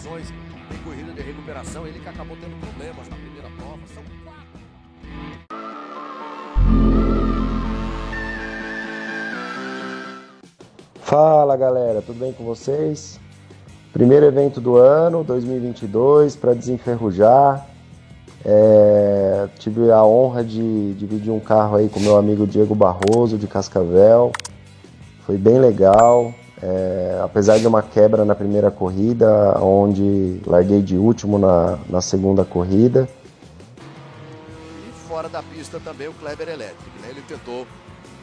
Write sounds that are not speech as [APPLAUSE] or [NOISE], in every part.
de recuperação, ele que acabou tendo problemas na primeira prova. São quatro. Fala galera, tudo bem com vocês? Primeiro evento do ano, 2022, para desenferrujar. É, tive a honra de dividir um carro aí com meu amigo Diego Barroso de Cascavel. Foi bem legal, é, apesar de uma quebra na primeira corrida, onde larguei de último na, na segunda corrida. E fora da pista também o Kleber Elétrico, né? Ele tentou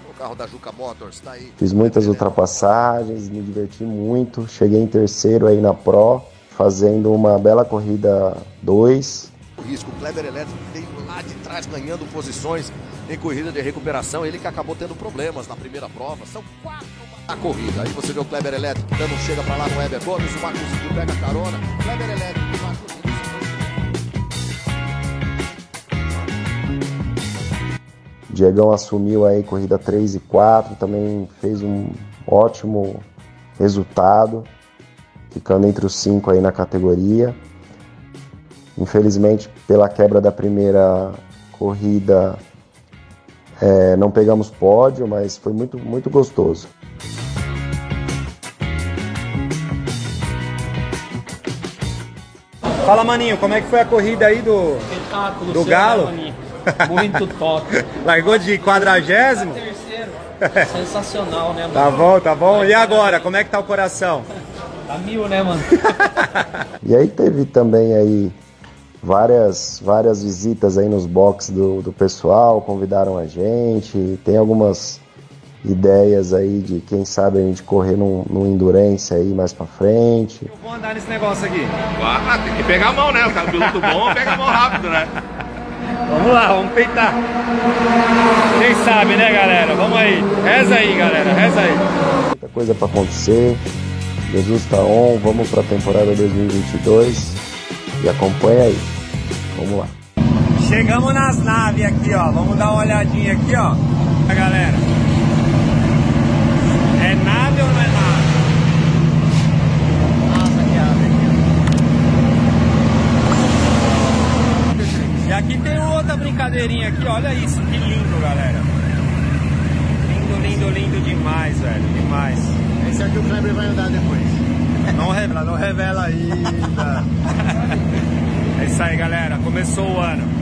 o carro da Juca Motors, tá aí. Fiz muitas ultrapassagens, me diverti muito. Cheguei em terceiro aí na Pro, fazendo uma bela corrida 2. O risco, o Kleber Elétrico veio lá de trás ganhando posições em corrida de recuperação. Ele que acabou tendo problemas na primeira prova. São quatro a corrida. Aí você vê o Kleber Elétrico dando chega para lá no Weber Gomes. O Marcos Silvio pega a carona. Kleber Elétrico e Marcos Silvio. Diegão assumiu aí corrida 3 e 4, também fez um ótimo resultado, ficando entre os cinco aí na categoria. Infelizmente, pela quebra da primeira corrida, é, não pegamos pódio, mas foi muito, muito gostoso. Fala, Maninho, como é que foi a corrida aí do, Espetáculo, do Galo? né? Muito top. [LAUGHS] Largou de quadragésimo? Terceiro. Sensacional, né, [LAUGHS] mano? Tá bom, tá bom. E agora, como é que tá o coração? Tá mil, né, mano? [LAUGHS] E aí teve também aí várias, várias visitas aí nos boxes do, do pessoal, convidaram a gente, tem algumas ideias aí de quem sabe a gente correr num, num endurance aí mais pra frente. Eu vou andar nesse negócio aqui. Ah, tem que pegar a mão, né? O cara piloto bom pega a mão rápido, né? Vamos lá, vamos peitar. Quem sabe, né, galera? Vamos aí. Reza aí, galera. Reza aí. Muita coisa pra acontecer. Jesus tá on, vamos pra temporada 2022 e acompanha aí. Vamos lá. Chegamos nas naves aqui, ó. Vamos dar uma olhadinha aqui, ó. A galera. É nave ou não é nave? Nossa, que ave E aqui tem outra brincadeirinha aqui, olha isso, que lindo, galera. Lindo, lindo, lindo demais, velho, demais. Esse o que o Kleber vai andar depois. Não revela, não revela ainda. [LAUGHS] é isso aí, galera, começou o ano.